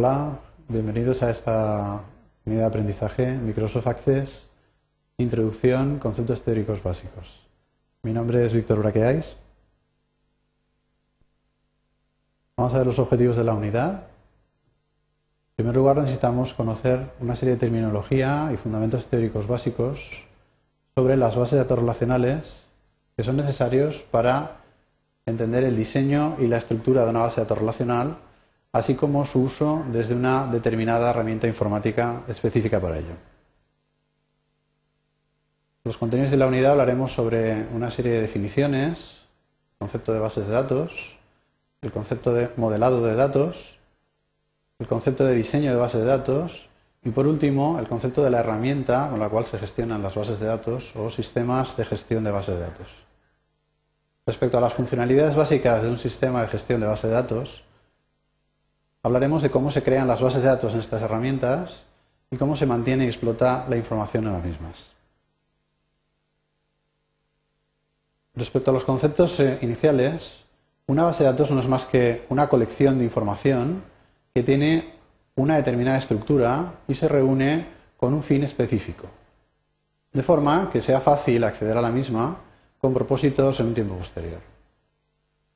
Hola, bienvenidos a esta unidad de aprendizaje Microsoft Access, Introducción, Conceptos Teóricos Básicos. Mi nombre es Víctor Braqueáis. Vamos a ver los objetivos de la unidad. En primer lugar, necesitamos conocer una serie de terminología y fundamentos teóricos básicos sobre las bases de datos relacionales que son necesarios para entender el diseño y la estructura de una base de datos relacional, así como su uso desde una determinada herramienta informática específica para ello. Los contenidos de la unidad hablaremos sobre una serie de definiciones, el concepto de bases de datos, el concepto de modelado de datos, el concepto de diseño de bases de datos y, por último, el concepto de la herramienta con la cual se gestionan las bases de datos o sistemas de gestión de bases de datos. Respecto a las funcionalidades básicas de un sistema de gestión de base de datos, hablaremos de cómo se crean las bases de datos en estas herramientas y cómo se mantiene y explota la información en las mismas. Respecto a los conceptos eh, iniciales, una base de datos no es más que una colección de información que tiene una determinada estructura y se reúne con un fin específico, de forma que sea fácil acceder a la misma con propósitos en un tiempo posterior.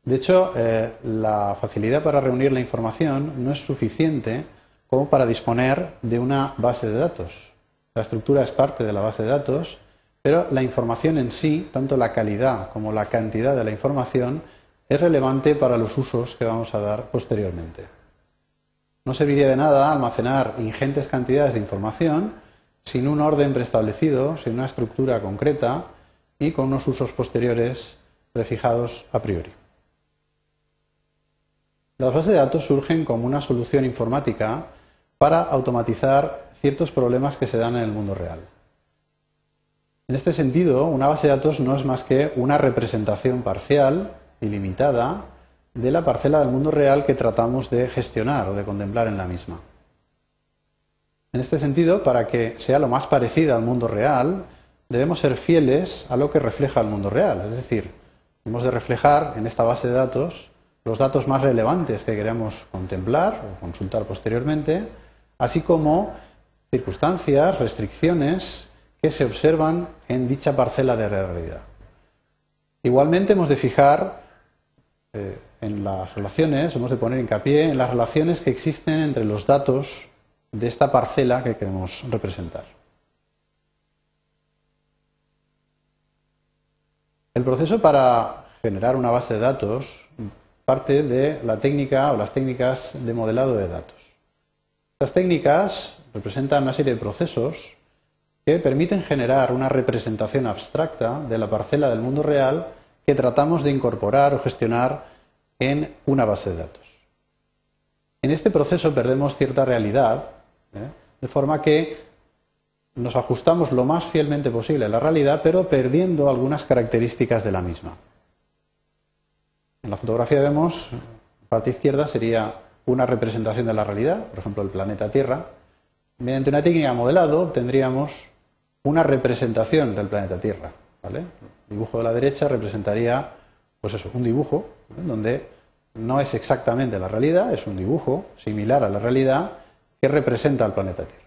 De hecho, eh, la facilidad para reunir la información no es suficiente como para disponer de una base de datos. La estructura es parte de la base de datos, pero la información en sí, tanto la calidad como la cantidad de la información, es relevante para los usos que vamos a dar posteriormente. No serviría de nada almacenar ingentes cantidades de información sin un orden preestablecido, sin una estructura concreta, y con unos usos posteriores prefijados a priori. Las bases de datos surgen como una solución informática para automatizar ciertos problemas que se dan en el mundo real. En este sentido, una base de datos no es más que una representación parcial y limitada de la parcela del mundo real que tratamos de gestionar o de contemplar en la misma. En este sentido, para que sea lo más parecida al mundo real, debemos ser fieles a lo que refleja el mundo real. Es decir, hemos de reflejar en esta base de datos los datos más relevantes que queremos contemplar o consultar posteriormente, así como circunstancias, restricciones que se observan en dicha parcela de realidad. Igualmente hemos de fijar eh, en las relaciones, hemos de poner hincapié en las relaciones que existen entre los datos de esta parcela que queremos representar. El proceso para generar una base de datos parte de la técnica o las técnicas de modelado de datos. Estas técnicas representan una serie de procesos que permiten generar una representación abstracta de la parcela del mundo real que tratamos de incorporar o gestionar en una base de datos. En este proceso perdemos cierta realidad, ¿eh? de forma que nos ajustamos lo más fielmente posible a la realidad, pero perdiendo algunas características de la misma. En la fotografía vemos, parte izquierda sería una representación de la realidad, por ejemplo, el planeta Tierra. Mediante una técnica de modelado obtendríamos una representación del planeta Tierra. El dibujo de la derecha representaría, pues eso, un dibujo, donde no es exactamente la realidad, es un dibujo similar a la realidad que representa al planeta Tierra.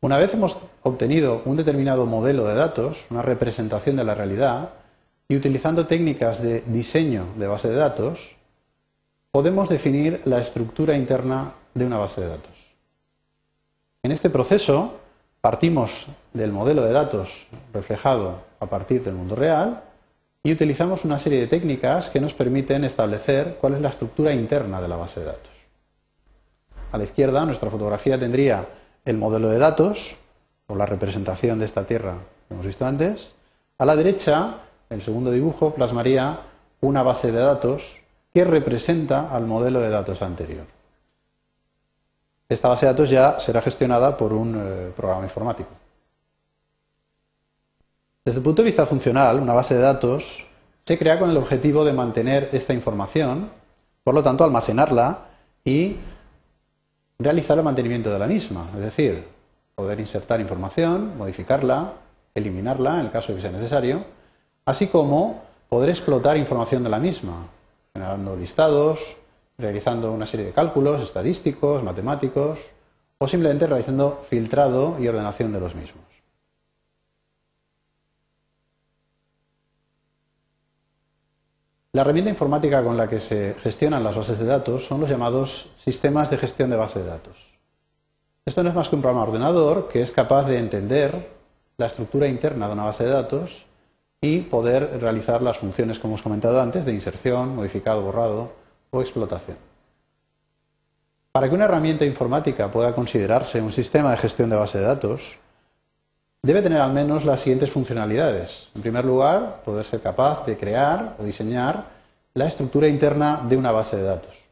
Una vez hemos obtenido un determinado modelo de datos, una representación de la realidad, y utilizando técnicas de diseño de base de datos, podemos definir la estructura interna de una base de datos. En este proceso partimos del modelo de datos reflejado a partir del mundo real y utilizamos una serie de técnicas que nos permiten establecer cuál es la estructura interna de la base de datos. A la izquierda, nuestra fotografía tendría el modelo de datos, o la representación de esta Tierra que hemos visto antes. A la derecha, el segundo dibujo plasmaría una base de datos que representa al modelo de datos anterior. Esta base de datos ya será gestionada por un eh, programa informático. Desde el punto de vista funcional, una base de datos se crea con el objetivo de mantener esta información, por lo tanto, almacenarla y realizar el mantenimiento de la misma, es decir, poder insertar información, modificarla, eliminarla en el caso de que sea necesario, así como poder explotar información de la misma, generando listados, realizando una serie de cálculos estadísticos, matemáticos, o simplemente realizando filtrado y ordenación de los mismos. La herramienta informática con la que se gestionan las bases de datos son los llamados sistemas de gestión de bases de datos. Esto no es más que un programa ordenador que es capaz de entender la estructura interna de una base de datos y poder realizar las funciones que hemos comentado antes de inserción, modificado, borrado o explotación. Para que una herramienta informática pueda considerarse un sistema de gestión de base de datos, debe tener al menos las siguientes funcionalidades. En primer lugar, poder ser capaz de crear o diseñar la estructura interna de una base de datos.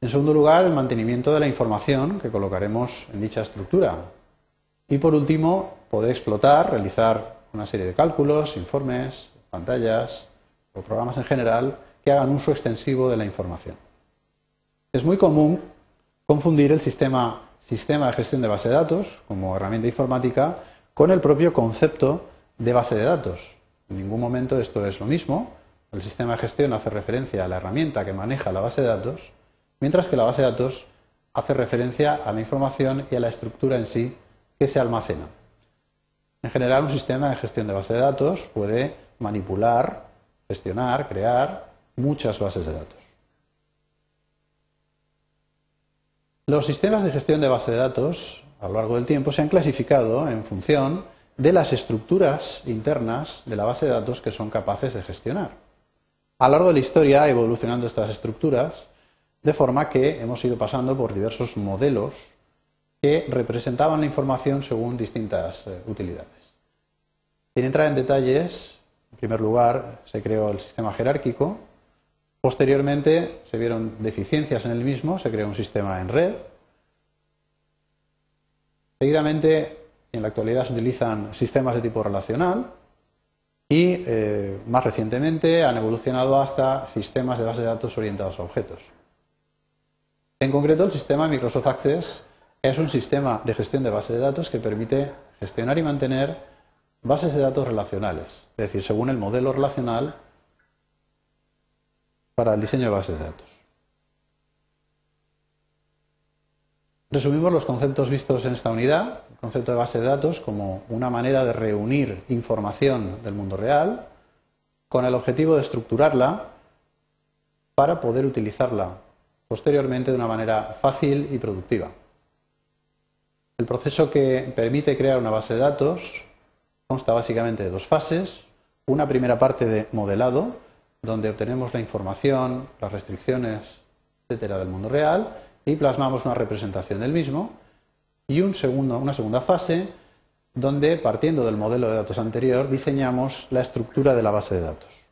En segundo lugar, el mantenimiento de la información que colocaremos en dicha estructura. Y por último, poder explotar, realizar una serie de cálculos, informes, pantallas o programas en general que hagan uso extensivo de la información. Es muy común confundir el sistema, sistema de gestión de base de datos como herramienta informática con el propio concepto de base de datos. En ningún momento esto es lo mismo. El sistema de gestión hace referencia a la herramienta que maneja la base de datos, mientras que la base de datos hace referencia a la información y a la estructura en sí que se almacena. En general, un sistema de gestión de base de datos puede manipular, gestionar, crear muchas bases de datos. Los sistemas de gestión de base de datos a lo largo del tiempo se han clasificado en función de las estructuras internas de la base de datos que son capaces de gestionar. A lo largo de la historia ha evolucionando estas estructuras de forma que hemos ido pasando por diversos modelos que representaban la información según distintas eh, utilidades. Sin entrar en detalles, en primer lugar se creó el sistema jerárquico, posteriormente se vieron deficiencias en el mismo, se creó un sistema en red, Seguidamente, en la actualidad se utilizan sistemas de tipo relacional y, eh, más recientemente, han evolucionado hasta sistemas de base de datos orientados a objetos. En concreto, el sistema Microsoft Access es un sistema de gestión de base de datos que permite gestionar y mantener bases de datos relacionales, es decir, según el modelo relacional para el diseño de bases de datos. Resumimos los conceptos vistos en esta unidad, el concepto de base de datos como una manera de reunir información del mundo real con el objetivo de estructurarla para poder utilizarla posteriormente de una manera fácil y productiva. El proceso que permite crear una base de datos consta básicamente de dos fases. Una primera parte de modelado, donde obtenemos la información, las restricciones, etcétera, del mundo real, y plasmamos una representación del mismo y una segunda fase donde, partiendo del modelo de datos anterior, diseñamos la estructura de la base de datos.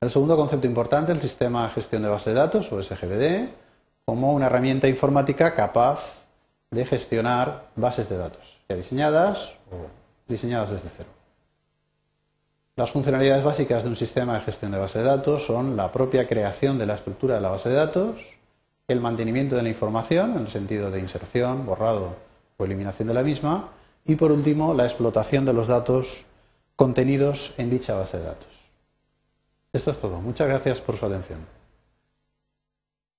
El segundo concepto importante, el sistema de gestión de base de datos, o SGBD, como una herramienta informática capaz de gestionar bases de datos, ya diseñadas o diseñadas desde cero. Las funcionalidades básicas de un sistema de gestión de base de datos son la propia creación de la estructura de la base de datos, el mantenimiento de la información en el sentido de inserción, borrado o eliminación de la misma y por último la explotación de los datos contenidos en dicha base de datos. Esto es todo. Muchas gracias por su atención.